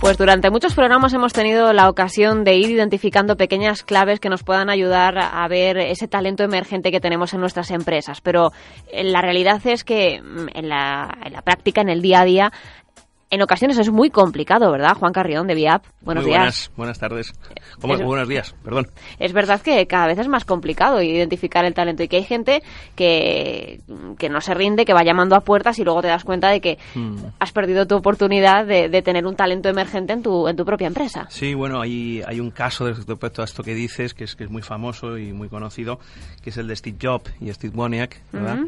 Pues durante muchos programas hemos tenido la ocasión de ir identificando pequeñas claves que nos puedan ayudar a ver ese talento emergente que tenemos en nuestras empresas. Pero eh, la realidad es que mm, en la, en la práctica, en el día a día, en ocasiones es muy complicado, ¿verdad, Juan Carrión de VIAP? Buenos muy días. Buenas, buenas tardes. ¿Cómo, es, buenos días, perdón. Es verdad que cada vez es más complicado identificar el talento y que hay gente que, que no se rinde, que va llamando a puertas y luego te das cuenta de que hmm. has perdido tu oportunidad de, de, tener un talento emergente en tu, en tu propia empresa. Sí, bueno, hay, hay un caso respecto a esto que dices que es, que es muy famoso y muy conocido, que es el de Steve Jobs y Steve Wozniak, ¿verdad?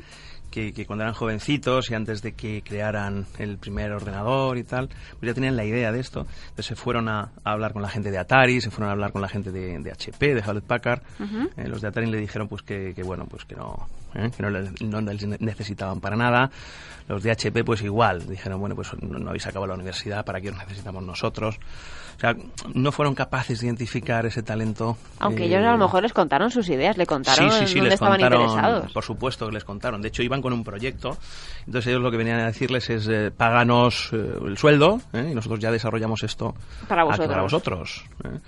Que, que, cuando eran jovencitos y antes de que crearan el primer ordenador y tal, pues ya tenían la idea de esto. Entonces se fueron a, a hablar con la gente de Atari, se fueron a hablar con la gente de, de HP, de Hewlett Packard. Uh -huh. eh, los de Atari le dijeron pues que, que bueno, pues que no, ¿eh? que no, no, les necesitaban para nada. Los de HP pues igual, dijeron, bueno, pues no, no habéis acabado la universidad, ¿para qué os necesitamos nosotros? O sea, no fueron capaces de identificar ese talento. Aunque eh, ellos a lo mejor les contaron sus ideas, le contaron sí, sí, sí, dónde les estaban contaron, interesados. Por supuesto que les contaron. De hecho, iban con un proyecto. Entonces ellos lo que venían a decirles es, eh, páganos eh, el sueldo ¿eh? y nosotros ya desarrollamos esto para vosotros. Para vosotros ¿eh?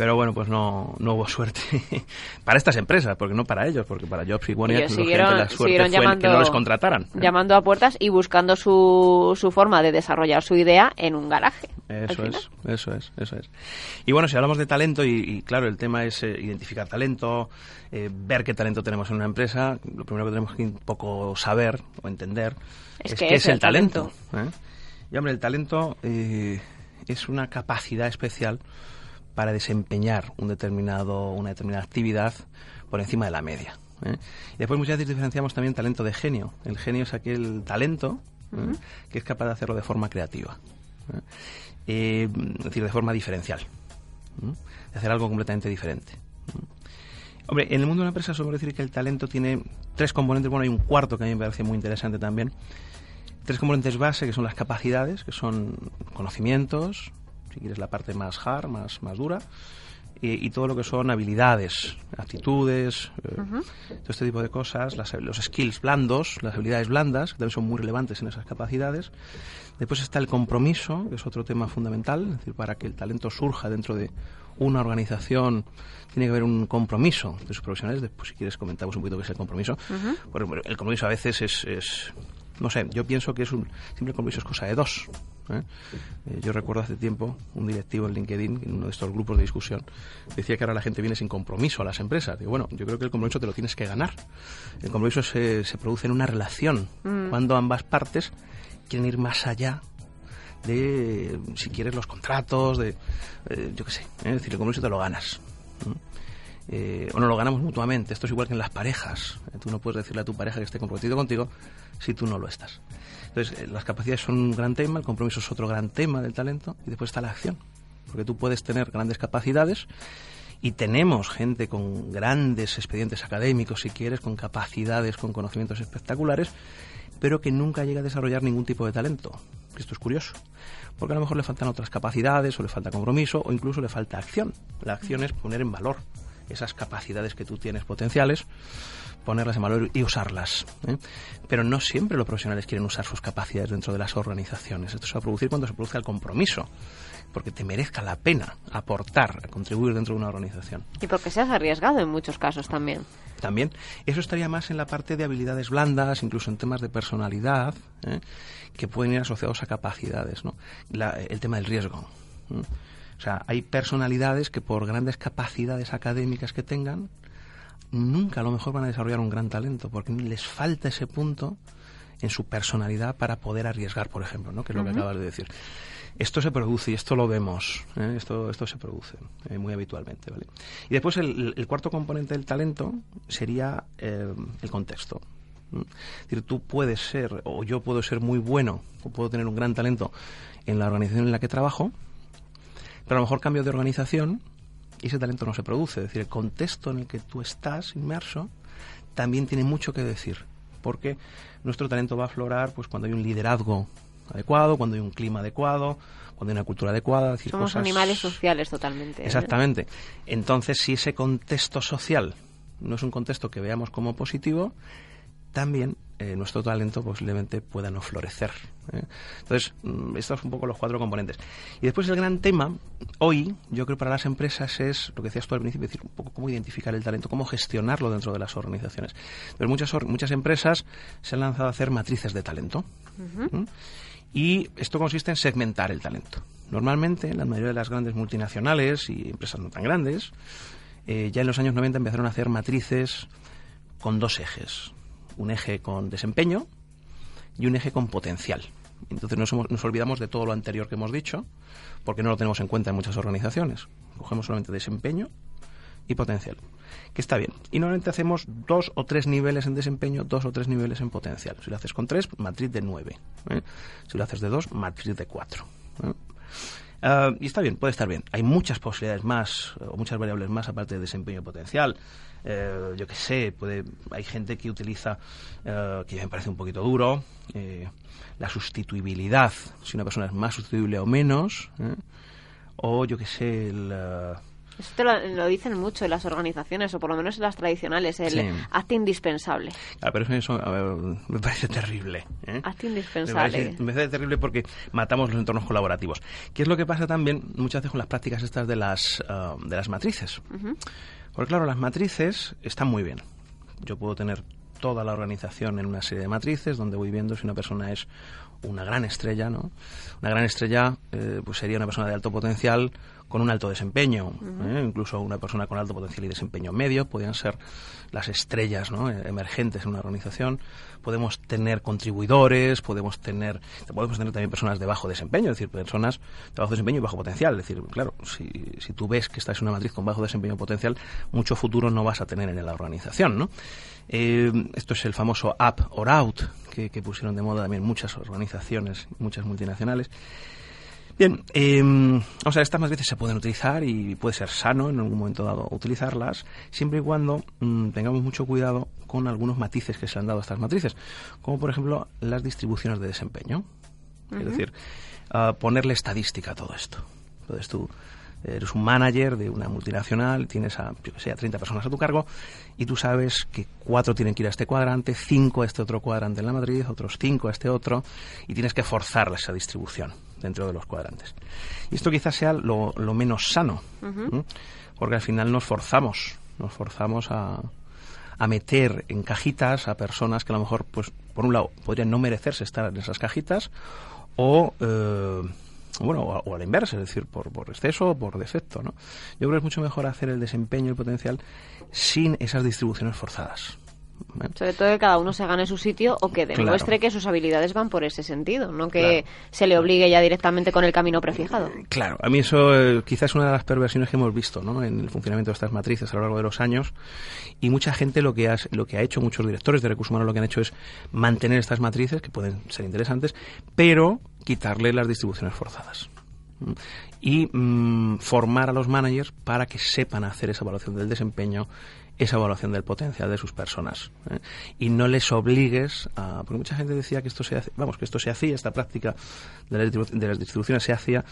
Pero bueno, pues no, no hubo suerte para estas empresas, porque no para ellos, porque para Jobs y Wozniak siguieron, la suerte fue llamando, que no les contrataran. Llamando a puertas y buscando su, su forma de desarrollar su idea en un garaje. Eso es, eso es, eso es. Y bueno, si hablamos de talento, y, y claro, el tema es eh, identificar talento, eh, ver qué talento tenemos en una empresa, lo primero que tenemos que un poco saber o entender es, es que qué es el, el talento. talento. ¿eh? Y hombre, el talento eh, es una capacidad especial para desempeñar un determinado, una determinada actividad por encima de la media. ¿eh? Y después muchas veces diferenciamos también talento de genio. El genio es aquel talento uh -huh. que es capaz de hacerlo de forma creativa. Es decir, de forma diferencial. De hacer algo completamente diferente. Hombre, en el mundo de la empresa suelo decir que el talento tiene tres componentes. Bueno, hay un cuarto que a mí me parece muy interesante también. Tres componentes base, que son las capacidades, que son conocimientos, si quieres la parte más hard, más, más dura, y, y todo lo que son habilidades, actitudes, eh, uh -huh. todo este tipo de cosas, las, los skills blandos, las habilidades blandas, que también son muy relevantes en esas capacidades. Después está el compromiso, que es otro tema fundamental, es decir, para que el talento surja dentro de una organización tiene que haber un compromiso de sus profesionales. Después, si quieres, comentamos un poquito qué es el compromiso. Uh -huh. bueno, el compromiso a veces es, es, no sé, yo pienso que es un, siempre el compromiso es cosa de dos. ¿eh? Eh, yo recuerdo hace tiempo un directivo en LinkedIn, en uno de estos grupos de discusión, decía que ahora la gente viene sin compromiso a las empresas. Digo, bueno, yo creo que el compromiso te lo tienes que ganar. El compromiso se, se produce en una relación, mm. cuando ambas partes quieren ir más allá de, si quieres, los contratos, de, eh, yo qué sé, es decir, el compromiso te lo ganas. Eh, o no lo ganamos mutuamente. Esto es igual que en las parejas. Eh, tú no puedes decirle a tu pareja que esté comprometido contigo si tú no lo estás. Entonces, eh, las capacidades son un gran tema, el compromiso es otro gran tema del talento y después está la acción. Porque tú puedes tener grandes capacidades y tenemos gente con grandes expedientes académicos, si quieres, con capacidades, con conocimientos espectaculares, pero que nunca llega a desarrollar ningún tipo de talento. Esto es curioso, porque a lo mejor le faltan otras capacidades, o le falta compromiso, o incluso le falta acción. La acción es poner en valor esas capacidades que tú tienes potenciales, ponerlas en valor y usarlas. ¿eh? Pero no siempre los profesionales quieren usar sus capacidades dentro de las organizaciones. Esto se va a producir cuando se produzca el compromiso, porque te merezca la pena aportar, contribuir dentro de una organización. Y porque seas arriesgado en muchos casos también. También. Eso estaría más en la parte de habilidades blandas, incluso en temas de personalidad, ¿eh? que pueden ir asociados a capacidades. ¿no? La, el tema del riesgo. ¿eh? O sea, hay personalidades que por grandes capacidades académicas que tengan, nunca a lo mejor van a desarrollar un gran talento, porque les falta ese punto en su personalidad para poder arriesgar, por ejemplo, ¿no? que es lo uh -huh. que acabas de decir. Esto se produce y esto lo vemos, ¿eh? esto, esto se produce eh, muy habitualmente. ¿vale? Y después el, cuarto componente del talento sería eh, el contexto. Es decir, tú puedes ser, o yo puedo ser muy bueno, o puedo tener un gran talento en la organización en la que trabajo, pero a lo mejor cambio de organización y ese talento no se produce. Es decir, el contexto en el que tú estás inmerso también tiene mucho que decir, porque nuestro talento va a aflorar pues cuando hay un liderazgo adecuado, cuando hay un clima adecuado, cuando hay una cultura adecuada. Decir, Somos animales sociales totalmente. Exactamente. Entonces, si ese contexto social no es un contexto que veamos como positivo, también eh, nuestro talento posiblemente pueda no florecer. ¿eh? Entonces, mm, estos son un poco los cuatro componentes. Y después el gran tema, hoy, yo creo para las empresas es, lo que decías tú al principio, decir, un poco cómo identificar el talento, cómo gestionarlo dentro de las organizaciones. Pero muchas, muchas empresas se han lanzado a hacer matrices de talento. Y esto consiste en segmentar el talento. Normalmente, la mayoría de las grandes multinacionales y empresas no tan grandes, eh, ya en los años 90 empezaron a hacer matrices con dos ejes. Un eje con desempeño y un eje con potencial. Entonces nos, nos, olvidamos de todo lo anterior que hemos dicho, porque no lo tenemos en cuenta en muchas organizaciones. Cogemos solamente desempeño y potencial, que está bien. Y normalmente hacemos dos o tres niveles en desempeño, dos o tres niveles en potencial. Si lo haces con tres, matriz de nueve. ¿eh? Si lo haces de dos, matriz de cuatro. ¿eh? Uh, y está bien, puede estar bien. Hay muchas posibilidades más, o muchas variables más, aparte de desempeño potencial. Eh, yo qué sé, puede, hay gente que utiliza, uh, que me parece un poquito duro, la sustituibilidad, si una persona es más sustituible o menos, o yo qué sé, el... Uh, esto lo, lo, dicen mucho en las organizaciones, o por lo menos en las tradicionales, el sí. acto indispensable. Ah, pero eso ver, me parece terrible. ¿eh? Acto indispensable. Me parece, me parece, terrible porque matamos los entornos colaborativos. ¿Qué es lo que pasa también muchas veces con las prácticas estas de las, uh, de las matrices? Uh -huh. Porque claro, las matrices están muy bien. Yo puedo tener toda la organización en una serie de matrices donde voy viendo si una persona es una gran estrella, ¿no? Una gran estrella eh, pues sería una persona de alto potencial con un alto desempeño, uh -huh. ¿eh? incluso una persona con alto potencial y desempeño medio, podrían ser las estrellas ¿no? emergentes en una organización. Podemos tener contribuidores, podemos tener, podemos tener también personas de bajo desempeño, es decir, personas de bajo desempeño y bajo potencial. Es decir, claro, si, si tú ves que esta es una matriz con bajo desempeño potencial, mucho futuro no vas a tener en la organización, ¿no? Eh, esto es el famoso up or out que, que pusieron de moda también muchas organizaciones, muchas multinacionales. Bien, eh, o sea, estas matrices se pueden utilizar y puede ser sano en algún momento dado utilizarlas, siempre y cuando mmm, tengamos mucho cuidado con algunos matices que se han dado a estas matrices, como por ejemplo las distribuciones de desempeño. Uh -huh. Es decir, uh, ponerle estadística a todo esto. Entonces tú eres un manager de una multinacional, tienes a, yo que sé, a 30 personas a tu cargo y tú sabes que cuatro tienen que ir a este cuadrante, cinco a este otro cuadrante en la matriz, otros cinco a este otro y tienes que forzar esa distribución dentro de los cuadrantes. Y esto quizás sea lo, lo menos sano, uh -huh. porque al final nos forzamos, nos forzamos a, a meter en cajitas a personas que a lo mejor, pues, por un lado, podrían no merecerse estar en esas cajitas o... Eh, bueno, o, o, a la inversa, es decir, por, por exceso o por defecto, ¿no? Yo creo que es mucho mejor hacer el desempeño y el potencial sin esas distribuciones forzadas. ¿Eh? Sobre todo que cada uno se gane su sitio o que demuestre claro. que sus habilidades van por ese sentido, no que claro. se le obligue ya directamente con el camino prefijado. Claro, a mí eso eh, quizás es una de las perversiones que hemos visto ¿no? en el funcionamiento de estas matrices a lo largo de los años y mucha gente lo que, ha, lo que ha hecho, muchos directores de recursos humanos lo que han hecho es mantener estas matrices que pueden ser interesantes, pero quitarle las distribuciones forzadas y mmm, formar a los managers para que sepan hacer esa evaluación del desempeño, esa evaluación del potencial de sus personas ¿eh? y no les obligues a porque mucha gente decía que esto se hace, vamos que esto se hacía esta práctica de las, de las distribuciones se hacía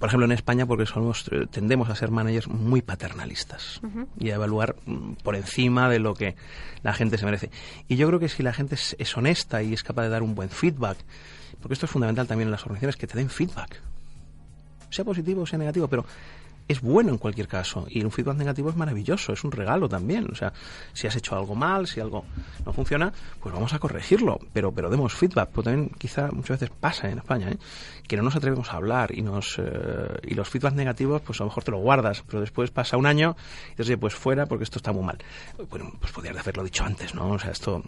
por ejemplo en España porque somos eh, tendemos a ser managers muy paternalistas uh -huh. y a evaluar mm, por encima de lo que la gente se merece y yo creo que si la gente es, es honesta y es capaz de dar un buen feedback porque esto es fundamental también en las organizaciones que te den feedback sea positivo o sea negativo pero es bueno en cualquier caso y un feedback negativo es maravilloso, es un regalo también. O sea, si has hecho algo mal, si algo no funciona, pues vamos a corregirlo, pero pero demos feedback. Pues también quizá muchas veces pasa en España, ¿eh? que no nos atrevemos a hablar y nos eh, y los feedbacks negativos, pues a lo mejor te lo guardas, pero después pasa un año y dices, pues fuera porque esto está muy mal. Bueno, pues podrías haberlo dicho antes, ¿no? O sea, esto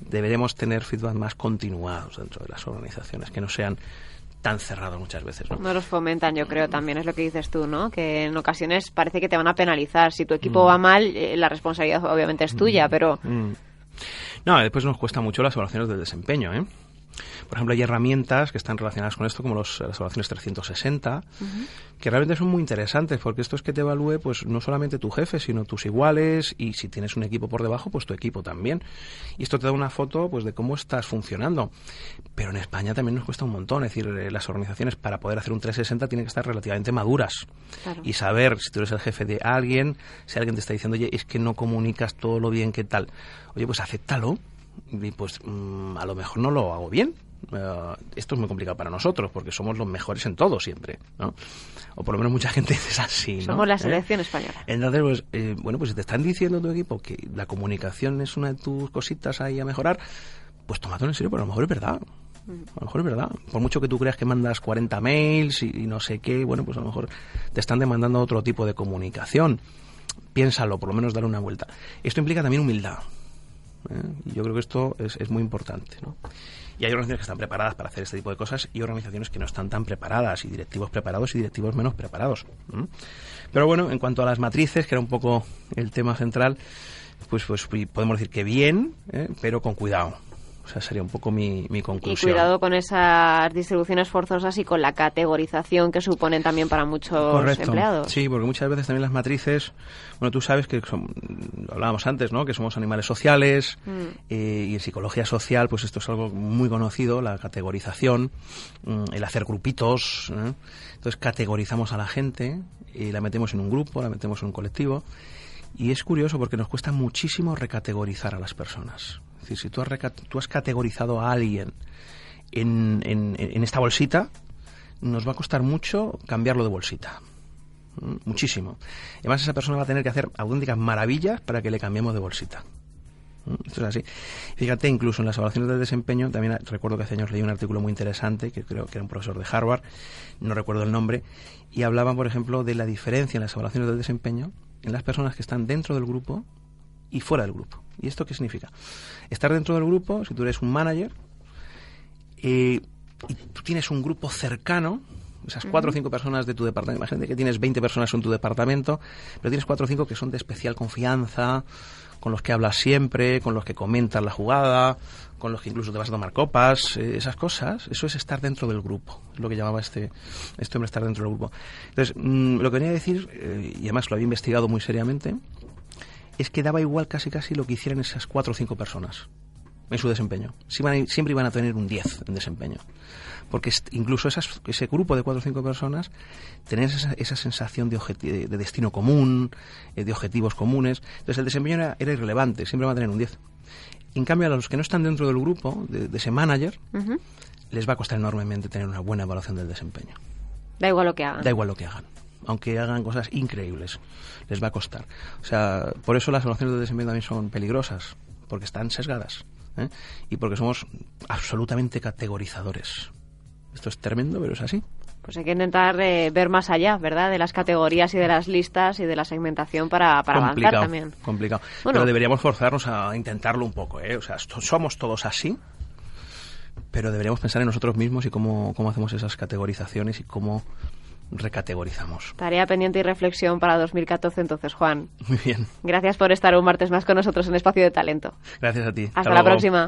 deberemos tener feedback más continuados dentro de las organizaciones, que no sean tan cerrados muchas veces. ¿no? no los fomentan, yo creo, también es lo que dices tú, ¿no? Que en ocasiones parece que te van a penalizar. Si tu equipo mm. va mal, eh, la responsabilidad obviamente es tuya, mm. pero... Mm. No, después nos cuesta mucho las evaluaciones del desempeño, ¿eh? Por ejemplo, hay herramientas que están relacionadas con esto, como los, las evaluaciones 360, que realmente son muy interesantes, porque esto es que te evalúe pues no solamente tu jefe, sino tus iguales, y si tienes un equipo por debajo, pues tu equipo también. Y esto te da una foto pues de cómo estás funcionando. Pero en España también nos cuesta un montón, es decir, eh, las organizaciones para poder hacer un 360 tienen que estar relativamente maduras y saber si tú eres el jefe de alguien, si alguien te está diciendo, oye, es que no comunicas todo lo bien que tal. Oye, pues acéptalo y pues mm, a lo mejor no lo hago bien. Eh, esto es muy complicado para nosotros porque somos los mejores en todo siempre, ¿no? O por lo menos mucha gente es así, ¿no? Somos la ¿Eh? selección española. Entonces, pues, eh, bueno, pues si te están diciendo tu equipo que la comunicación es una de tus cositas ahí a mejorar, pues tómatelo en serio, pero a lo mejor es verdad. A lo mejor es verdad. Por mucho que tú creas que mandas 40 mails y, y no sé qué, bueno, pues a lo mejor te están demandando otro tipo de comunicación. Piénsalo, por lo menos dale una vuelta. Esto implica también humildad. ¿Eh? Y yo creo que esto es, es muy importante. ¿no? Y hay organizaciones que están preparadas para hacer este tipo de cosas y organizaciones que no están tan preparadas, y directivos preparados y directivos menos preparados. ¿m? Pero bueno, en cuanto a las matrices, que era un poco el tema central, pues, pues podemos decir que bien, ¿eh? pero con cuidado. O sea, sería un poco mi, mi Y conclusión. cuidado con esas distribuciones forzosas y con la categorización que suponen también para muchos Correcto. empleados. Sí, porque muchas veces también las matrices, bueno, tú sabes que son- lo hablábamos antes, ¿no? Que somos animales sociales Mm. eh, y en psicología social, pues esto es algo muy conocido, la categorización, mm, el hacer grupitos. ¿eh? Entonces categorizamos a la gente y la metemos en un grupo, la metemos en un colectivo. Y es curioso porque nos cuesta muchísimo recategorizar a las personas. Es decir, si tú has, tú has categorizado a alguien en, en- en esta bolsita, nos va a costar mucho cambiarlo de bolsita. Mm, Muchísimo. Además, esa persona va a tener que hacer auténticas maravillas para que le cambiemos de bolsita. Mm, Esto es así. Fíjate, incluso en las evaluaciones de desempeño, también recuerdo que hace años leí un artículo muy interesante, que creo que era un profesor de Harvard, no recuerdo el nombre, y hablaban, por ejemplo, de la diferencia en las evaluaciones del desempeño en las personas que están dentro del grupo y fuera del grupo. ¿Y esto qué significa? Estar dentro del grupo, si tú eres un manager, eh, y tú tienes un grupo cercano, esas cuatro o cinco personas de tu departamento, imagínate que tienes 20 personas en tu departamento, pero tienes cuatro o cinco que son de especial confianza, con los que hablas siempre, con los que comentas la jugada, con los que incluso te vas a tomar copas, eh, esas cosas, eso es estar dentro del grupo, es lo que llamaba este, este hombre estar dentro del grupo. Entonces, mm, lo que venía a decir, eh, y además lo había investigado muy seriamente, es que daba igual casi casi lo que hicieran esas cuatro o cinco personas en su desempeño. Siempre iban a tener un 10 en desempeño. Porque incluso esas- ese grupo de cuatro o cinco personas tenían esa, esa sensación de, objeti- de- de destino común, eh, de objetivos comunes. Entonces el desempeño era, era irrelevante, siempre van a tener un 10. En cambio, a los que no están dentro del grupo, de, de ese manager, les va a costar enormemente tener una buena evaluación del desempeño. Da igual lo que hagan. Da igual lo que hagan. Aunque hagan cosas increíbles, les va a costar. O sea, por eso las evaluaciones de desempeño también son peligrosas, porque están sesgadas. ¿eh? Y porque somos absolutamente categorizadores. Esto es tremendo, pero es así. Pues hay que intentar eh, ver más allá, ¿verdad? De las categorías y de las listas y de la segmentación para, para avanzar también. complicado. Bueno. Pero deberíamos forzarnos a intentarlo un poco, ¿eh? O sea, somos todos así, pero deberíamos pensar en nosotros mismos y cómo, cómo hacemos esas categorizaciones y cómo recategorizamos. Tarea pendiente y reflexión para 2014 entonces, Juan. Muy bien. Gracias por estar un martes más con nosotros en Espacio de Talento. Gracias a ti. Hasta la próxima.